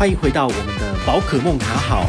欢迎回到我们的宝可梦卡好。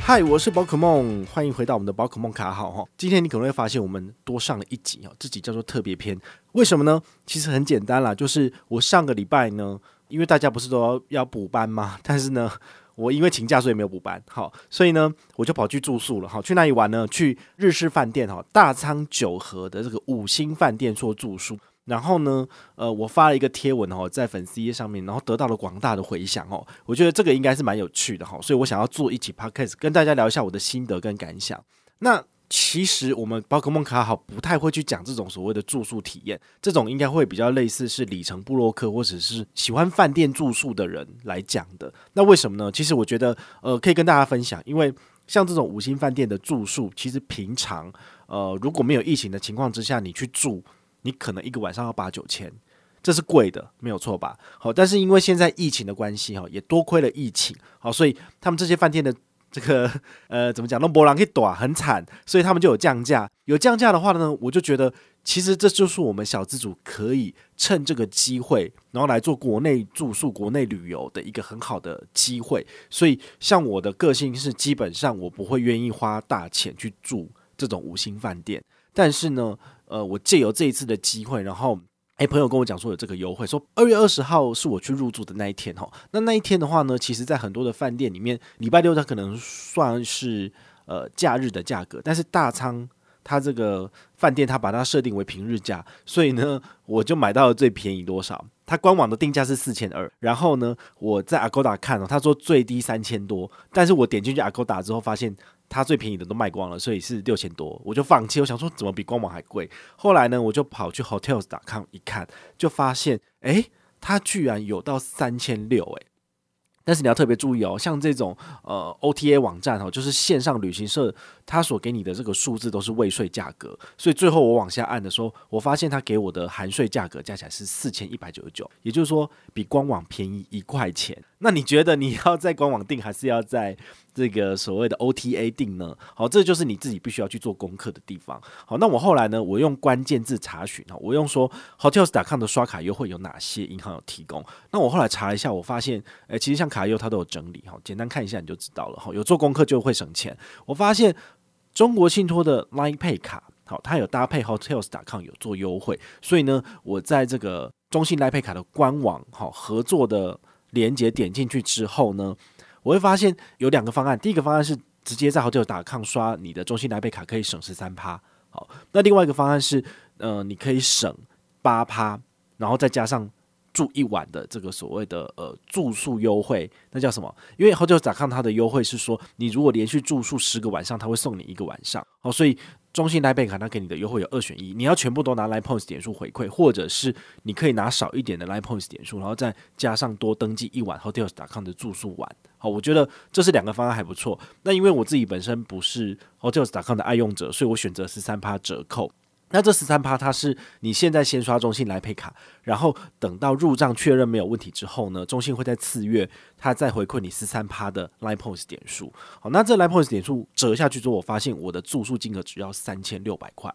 嗨，我是宝可梦，欢迎回到我们的宝可梦卡好哈。今天你可能会发现我们多上了一集哦，这集叫做特别篇。为什么呢？其实很简单啦，就是我上个礼拜呢，因为大家不是都要要补班吗？但是呢，我因为请假所以没有补班，好，所以呢，我就跑去住宿了，好，去哪里玩呢？去日式饭店哈，大仓九和的这个五星饭店做住宿。然后呢，呃，我发了一个贴文哦，在粉丝页上面，然后得到了广大的回响哦。我觉得这个应该是蛮有趣的哈，所以我想要做一期 podcast 跟大家聊一下我的心得跟感想。那其实我们宝可梦卡好不太会去讲这种所谓的住宿体验，这种应该会比较类似是里程布洛克或者是喜欢饭店住宿的人来讲的。那为什么呢？其实我觉得呃可以跟大家分享，因为像这种五星饭店的住宿，其实平常呃如果没有疫情的情况之下，你去住。你可能一个晚上要八九千，这是贵的，没有错吧？好，但是因为现在疫情的关系，哈，也多亏了疫情，好，所以他们这些饭店的这个 呃，怎么讲，那波浪可以短很惨，所以他们就有降价。有降价的话呢，我就觉得其实这就是我们小资主可以趁这个机会，然后来做国内住宿、国内旅游的一个很好的机会。所以，像我的个性是，基本上我不会愿意花大钱去住这种五星饭店，但是呢。呃，我借由这一次的机会，然后，哎，朋友跟我讲说有这个优惠，说二月二十号是我去入住的那一天哈。那那一天的话呢，其实在很多的饭店里面，礼拜六它可能算是呃假日的价格，但是大仓它这个饭店它把它设定为平日价，所以呢，我就买到了最便宜多少？它官网的定价是四千二，然后呢，我在 Agoda 看哦，他说最低三千多，但是我点进去 Agoda 之后发现。它最便宜的都卖光了，所以是六千多，我就放弃。我想说怎么比官网还贵？后来呢，我就跑去 Hotels.com 一看，就发现，诶，它居然有到三千六，诶。但是你要特别注意哦，像这种呃 OTA 网站哦，就是线上旅行社，它所给你的这个数字都是未税价格，所以最后我往下按的时候，我发现它给我的含税价格加起来是四千一百九十九，也就是说比官网便宜一块钱。那你觉得你要在官网订，还是要在这个所谓的 OTA 订呢？好，这就是你自己必须要去做功课的地方。好，那我后来呢，我用关键字查询哈，我用说 Hotels.com 的刷卡优惠有哪些银行有提供。那我后来查了一下，我发现，诶，其实像卡优它都有整理哈，简单看一下你就知道了哈。有做功课就会省钱。我发现中国信托的 Line Pay 卡，好，它有搭配 Hotels.com 有做优惠，所以呢，我在这个中信 Line Pay 卡的官网好合作的。连接点进去之后呢，我会发现有两个方案。第一个方案是直接在 Hotels.com 刷你的中信来贝卡，可以省十三趴。好，那另外一个方案是，呃，你可以省八趴，然后再加上住一晚的这个所谓的呃住宿优惠，那叫什么？因为 Hotels.com 它的优惠是说，你如果连续住宿十个晚上，它会送你一个晚上。好，所以。中信来贝卡它给你的优惠有二选一，你要全部都拿 LINE Points 点数回馈，或者是你可以拿少一点的 LINE Points 点数，然后再加上多登记一晚 Hotels.com 的住宿玩。好，我觉得这是两个方案还不错。那因为我自己本身不是 Hotels.com 的爱用者，所以我选择十三趴折扣。那这十三趴，它是你现在先刷中信来配卡，然后等到入账确认没有问题之后呢，中信会在次月它再回馈你十三趴的 Line Points 点数。好，那这 Line Points 点数折下去之后，我发现我的住宿金额只要三千六百块。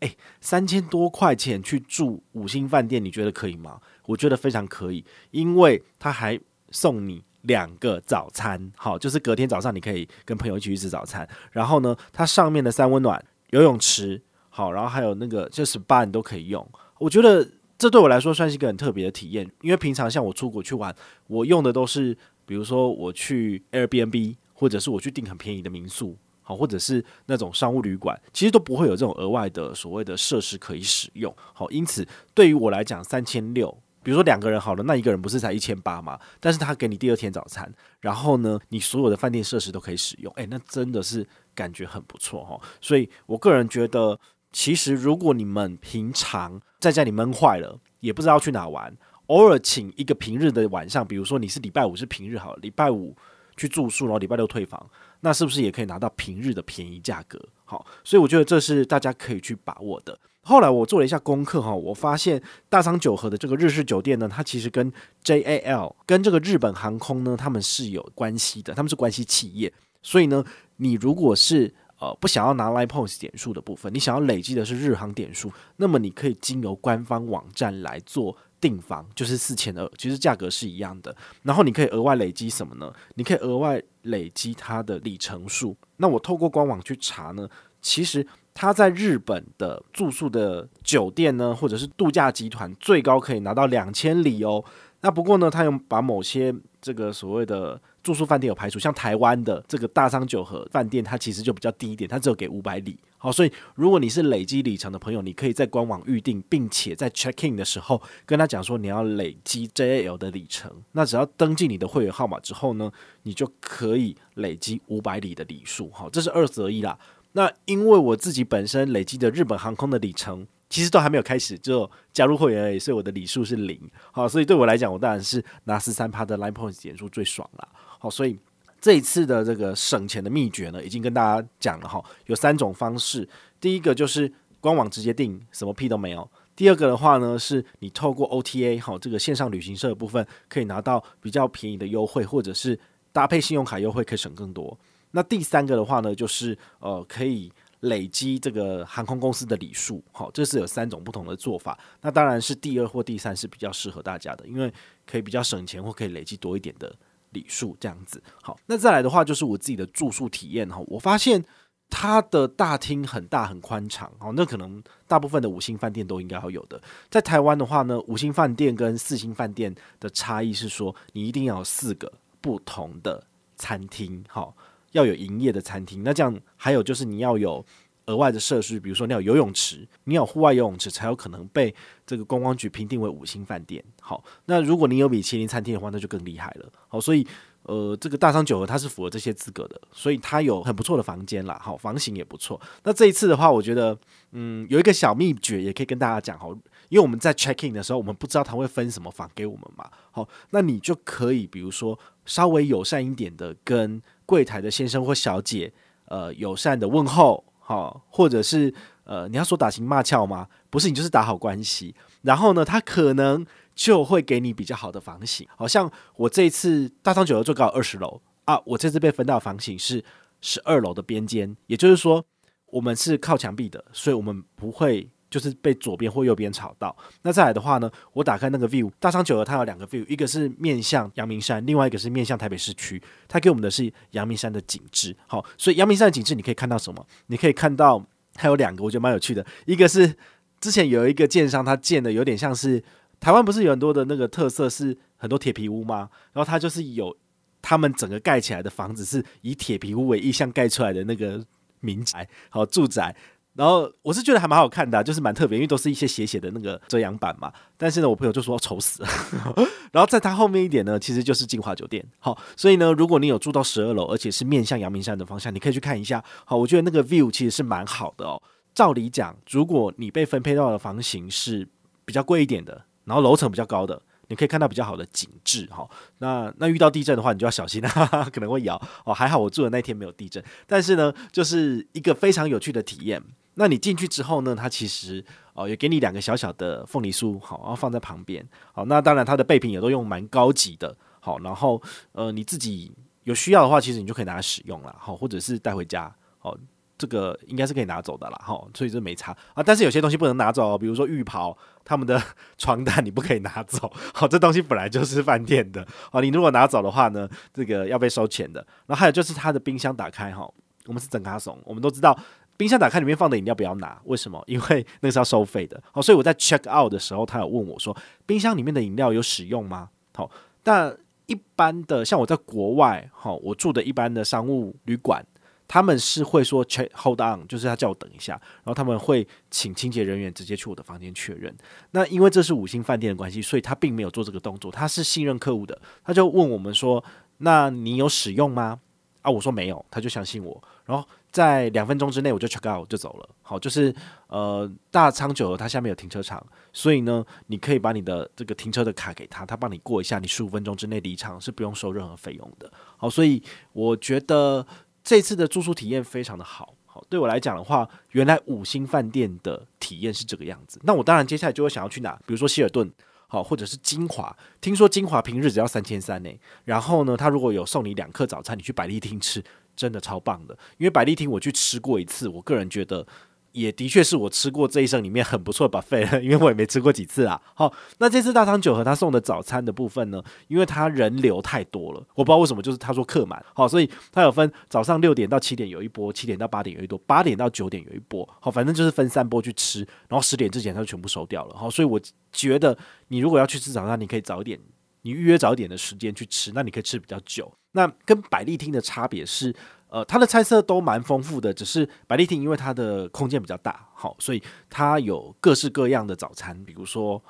诶，三千多块钱去住五星饭店，你觉得可以吗？我觉得非常可以，因为它还送你两个早餐。好，就是隔天早上你可以跟朋友一起去吃早餐。然后呢，它上面的三温暖、游泳池。好，然后还有那个就 SPA 你都可以用，我觉得这对我来说算是一个很特别的体验，因为平常像我出国去玩，我用的都是比如说我去 Airbnb，或者是我去订很便宜的民宿，好，或者是那种商务旅馆，其实都不会有这种额外的所谓的设施可以使用。好，因此对于我来讲，三千六，比如说两个人好了，那一个人不是才一千八吗？但是他给你第二天早餐，然后呢，你所有的饭店设施都可以使用，诶，那真的是感觉很不错哈。所以我个人觉得。其实，如果你们平常在家里闷坏了，也不知道去哪玩，偶尔请一个平日的晚上，比如说你是礼拜五是平日好了，礼拜五去住宿，然后礼拜六退房，那是不是也可以拿到平日的便宜价格？好，所以我觉得这是大家可以去把握的。后来我做了一下功课哈，我发现大仓九和的这个日式酒店呢，它其实跟 JAL 跟这个日本航空呢，他们是有关系的，他们是关系企业，所以呢，你如果是呃，不想要拿 LINE Points 点数的部分，你想要累积的是日航点数，那么你可以经由官方网站来做订房，就是四千二，其实价格是一样的。然后你可以额外累积什么呢？你可以额外累积它的里程数。那我透过官网去查呢，其实它在日本的住宿的酒店呢，或者是度假集团，最高可以拿到两千里哦。那不过呢，他又把某些这个所谓的住宿饭店有排除，像台湾的这个大商九和饭店，它其实就比较低一点，它只有给五百里。好，所以如果你是累积里程的朋友，你可以在官网预定，并且在 check in 的时候跟他讲说你要累积 JAL 的里程。那只要登记你的会员号码之后呢，你就可以累积五百里的里数。好，这是二择一啦。那因为我自己本身累积的日本航空的里程。其实都还没有开始就加入会员而已，所以我的里数是零。好，所以对我来讲，我当然是拿十三趴的 Line Points 点数最爽了。好，所以这一次的这个省钱的秘诀呢，已经跟大家讲了哈，有三种方式。第一个就是官网直接订，什么屁都没有。第二个的话呢，是你透过 OTA 好这个线上旅行社的部分，可以拿到比较便宜的优惠，或者是搭配信用卡优惠，可以省更多。那第三个的话呢，就是呃可以。累积这个航空公司的礼数，好，这是有三种不同的做法。那当然是第二或第三是比较适合大家的，因为可以比较省钱或可以累积多一点的礼数这样子。好，那再来的话就是我自己的住宿体验哈，我发现它的大厅很大很宽敞，哦，那可能大部分的五星饭店都应该会有的。在台湾的话呢，五星饭店跟四星饭店的差异是说，你一定要有四个不同的餐厅，好。要有营业的餐厅，那这样还有就是你要有额外的设施，比如说你有游泳池，你有户外游泳池才有可能被这个观光局评定为五星饭店。好，那如果你有米其林餐厅的话，那就更厉害了。好，所以呃，这个大商九和它是符合这些资格的，所以它有很不错的房间啦。好，房型也不错。那这一次的话，我觉得嗯，有一个小秘诀也可以跟大家讲。好，因为我们在 check in 的时候，我们不知道他会分什么房给我们嘛。好，那你就可以比如说稍微友善一点的跟。柜台的先生或小姐，呃，友善的问候，哦，或者是呃，你要说打情骂俏吗？不是，你就是打好关系。然后呢，他可能就会给你比较好的房型。好像我这一次大仓九楼最高二十楼啊，我这次被分到房型是十二楼的边间，也就是说，我们是靠墙壁的，所以我们不会。就是被左边或右边吵到。那再来的话呢，我打开那个 view，大仓九和它有两个 view，一个是面向阳明山，另外一个是面向台北市区。它给我们的是阳明山的景致。好，所以阳明山的景致你可以看到什么？你可以看到它有两个，我觉得蛮有趣的。一个是之前有一个建商，他建的有点像是台湾不是有很多的那个特色是很多铁皮屋吗？然后它就是有他们整个盖起来的房子是以铁皮屋为意向盖出来的那个民宅，好住宅。然后我是觉得还蛮好看的啊，就是蛮特别，因为都是一些斜斜的那个遮阳板嘛。但是呢，我朋友就说丑死了。然后在它后面一点呢，其实就是晶华酒店。好，所以呢，如果你有住到十二楼，而且是面向阳明山的方向，你可以去看一下。好，我觉得那个 view 其实是蛮好的哦。照理讲，如果你被分配到的房型是比较贵一点的，然后楼层比较高的。你可以看到比较好的景致哈，那那遇到地震的话，你就要小心哈哈，可能会摇哦。还好我住的那天没有地震，但是呢，就是一个非常有趣的体验。那你进去之后呢，它其实哦也给你两个小小的凤梨酥，好，然后放在旁边。好，那当然它的备品也都用蛮高级的，好，然后呃你自己有需要的话，其实你就可以拿来使用了，好，或者是带回家，好。这个应该是可以拿走的啦，哈，所以这没差啊。但是有些东西不能拿走，比如说浴袍、他们的 床单，你不可以拿走。好，这东西本来就是饭店的，好，你如果拿走的话呢，这个要被收钱的。然后还有就是他的冰箱打开，哈，我们是整卡怂，我们都知道冰箱打开里面放的饮料不要拿，为什么？因为那个是要收费的。好，所以我在 check out 的时候，他有问我说，冰箱里面的饮料有使用吗？好，但一般的像我在国外，哈，我住的一般的商务旅馆。他们是会说 check hold on，就是他叫我等一下，然后他们会请清洁人员直接去我的房间确认。那因为这是五星饭店的关系，所以他并没有做这个动作。他是信任客户的，他就问我们说：“那你有使用吗？”啊，我说没有，他就相信我。然后在两分钟之内我就 check out 就走了。好，就是呃大仓九和它下面有停车场，所以呢，你可以把你的这个停车的卡给他，他帮你过一下，你十五分钟之内离场是不用收任何费用的。好，所以我觉得。这次的住宿体验非常的好，好，对我来讲的话，原来五星饭店的体验是这个样子。那我当然接下来就会想要去哪，比如说希尔顿，好，或者是精华。听说精华平日只要三千三呢。然后呢，他如果有送你两客早餐，你去百丽厅吃，真的超棒的。因为百丽厅我去吃过一次，我个人觉得，也的确是我吃过这一生里面很不错的 buffet 了，因为我也没吃过几次啊。好，那这次大仓九和他送的早餐的部分呢，因为他人流太多了，我不知道为什么，就是他说客满，好，所以他有分早上六点到七点有一波，七点到八点有一波，八点到九点有一波，好，反正就是分三波去吃，然后十点之前他就全部收掉了，好，所以我觉得你如果要去吃早餐，你可以早一点，你预约早一点的时间去吃，那你可以吃比较久。那跟百丽厅的差别是。呃，它的菜色都蛮丰富的，只是百丽厅因为它的空间比较大，好，所以它有各式各样的早餐，比如说，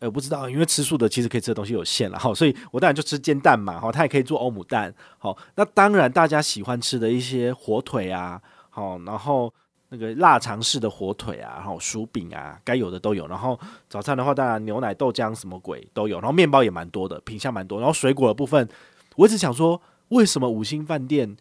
呃，不知道，因为吃素的其实可以吃的东西有限了，好，所以我当然就吃煎蛋嘛，好，它也可以做欧姆蛋，好，那当然大家喜欢吃的一些火腿啊，好，然后那个腊肠式的火腿啊，然后薯饼啊，该有的都有，然后早餐的话，当然牛奶、豆浆什么鬼都有，然后面包也蛮多的，品相蛮多，然后水果的部分，我一直想说，为什么五星饭店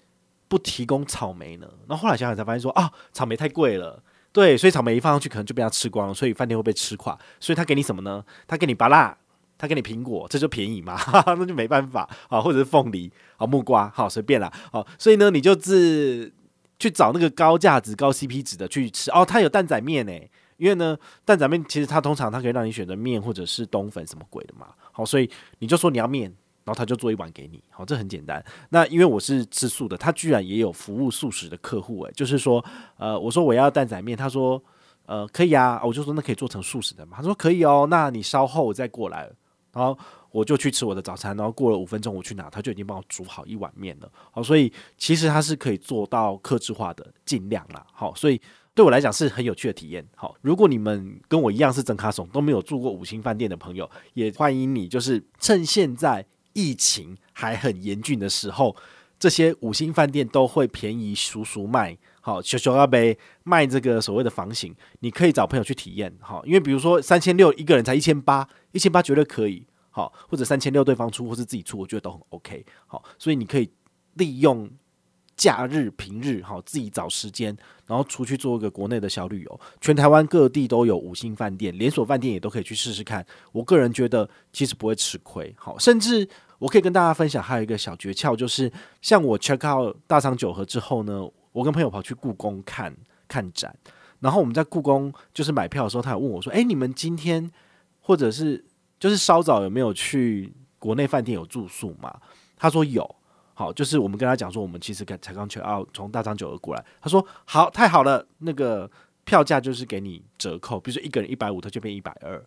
不提供草莓呢？然后后来想想才发现说啊，草莓太贵了，对，所以草莓一放上去可能就被他吃光了，所以饭店会被吃垮。所以他给你什么呢？他给你芭辣，他给你苹果，这就便宜嘛，那就没办法啊，或者是凤梨啊、木瓜，好随便啦，好，所以呢，你就自去找那个高价值、高 CP 值的去吃哦。他有蛋仔面呢，因为呢，蛋仔面其实它通常它可以让你选择面或者是冬粉什么鬼的嘛，好，所以你就说你要面。然后他就做一碗给你，好，这很简单。那因为我是吃素的，他居然也有服务素食的客户，诶，就是说，呃，我说我要蛋仔面，他说，呃，可以啊，我就说那可以做成素食的嘛，他说可以哦，那你稍后再过来，然后我就去吃我的早餐，然后过了五分钟我去拿，他就已经帮我煮好一碗面了，好，所以其实他是可以做到克制化的，尽量啦，好，所以对我来讲是很有趣的体验，好，如果你们跟我一样是真卡怂都没有住过五星饭店的朋友，也欢迎你，就是趁现在。疫情还很严峻的时候，这些五星饭店都会便宜叔叔卖，好，小小阿杯卖这个所谓的房型，你可以找朋友去体验，好，因为比如说三千六一个人才一千八，一千八绝对可以，好，或者三千六对方出或是自己出，我觉得都很 OK，好，所以你可以利用。假日、平日，好，自己找时间，然后出去做一个国内的小旅游。全台湾各地都有五星饭店，连锁饭店也都可以去试试看。我个人觉得其实不会吃亏，好，甚至我可以跟大家分享还有一个小诀窍，就是像我 check out 大昌九和之后呢，我跟朋友跑去故宫看看展，然后我们在故宫就是买票的时候，他有问我说：“诶，你们今天或者是就是稍早有没有去国内饭店有住宿吗？”他说有。好，就是我们跟他讲说，我们其实才刚去澳，从大昌九和过来。他说好，太好了，那个票价就是给你折扣，比如说一个人一百五，他就变一百二。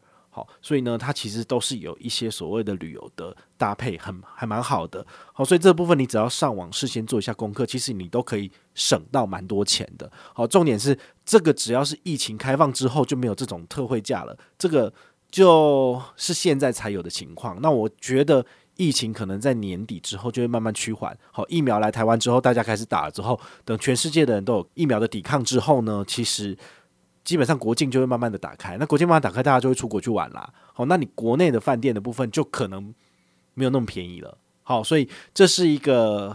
所以呢，它其实都是有一些所谓的旅游的搭配，很还蛮好的。好，所以这部分你只要上网事先做一下功课，其实你都可以省到蛮多钱的。好，重点是这个只要是疫情开放之后就没有这种特惠价了，这个就是现在才有的情况。那我觉得。疫情可能在年底之后就会慢慢趋缓。好，疫苗来台湾之后，大家开始打了之后，等全世界的人都有疫苗的抵抗之后呢，其实基本上国境就会慢慢的打开。那国境慢慢打开，大家就会出国去玩啦。好，那你国内的饭店的部分就可能没有那么便宜了。好，所以这是一个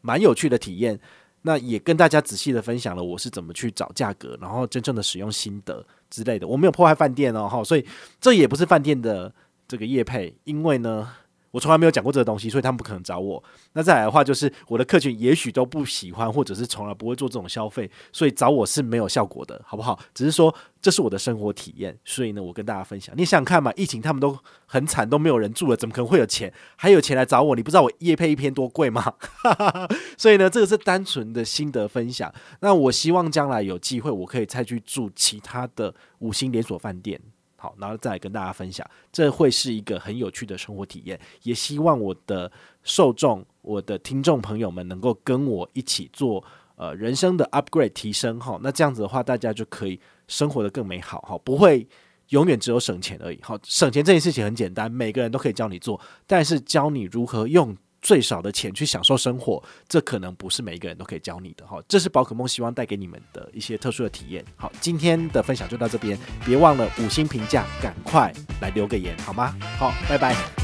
蛮有趣的体验。那也跟大家仔细的分享了我是怎么去找价格，然后真正的使用心得之类的。我没有破坏饭店哦，好，所以这也不是饭店的这个业配，因为呢。我从来没有讲过这个东西，所以他们不可能找我。那再来的话，就是我的客群也许都不喜欢，或者是从来不会做这种消费，所以找我是没有效果的，好不好？只是说这是我的生活体验，所以呢，我跟大家分享。你想想看嘛，疫情他们都很惨，都没有人住了，怎么可能会有钱？还有钱来找我？你不知道我夜配一篇多贵吗？所以呢，这个是单纯的心得分享。那我希望将来有机会，我可以再去住其他的五星连锁饭店。好，然后再来跟大家分享，这会是一个很有趣的生活体验。也希望我的受众、我的听众朋友们能够跟我一起做呃人生的 upgrade 提升哈。那这样子的话，大家就可以生活得更美好哈，不会永远只有省钱而已。好，省钱这件事情很简单，每个人都可以教你做，但是教你如何用。最少的钱去享受生活，这可能不是每一个人都可以教你的哈。这是宝可梦希望带给你们的一些特殊的体验。好，今天的分享就到这边，别忘了五星评价，赶快来留个言好吗？好，拜拜。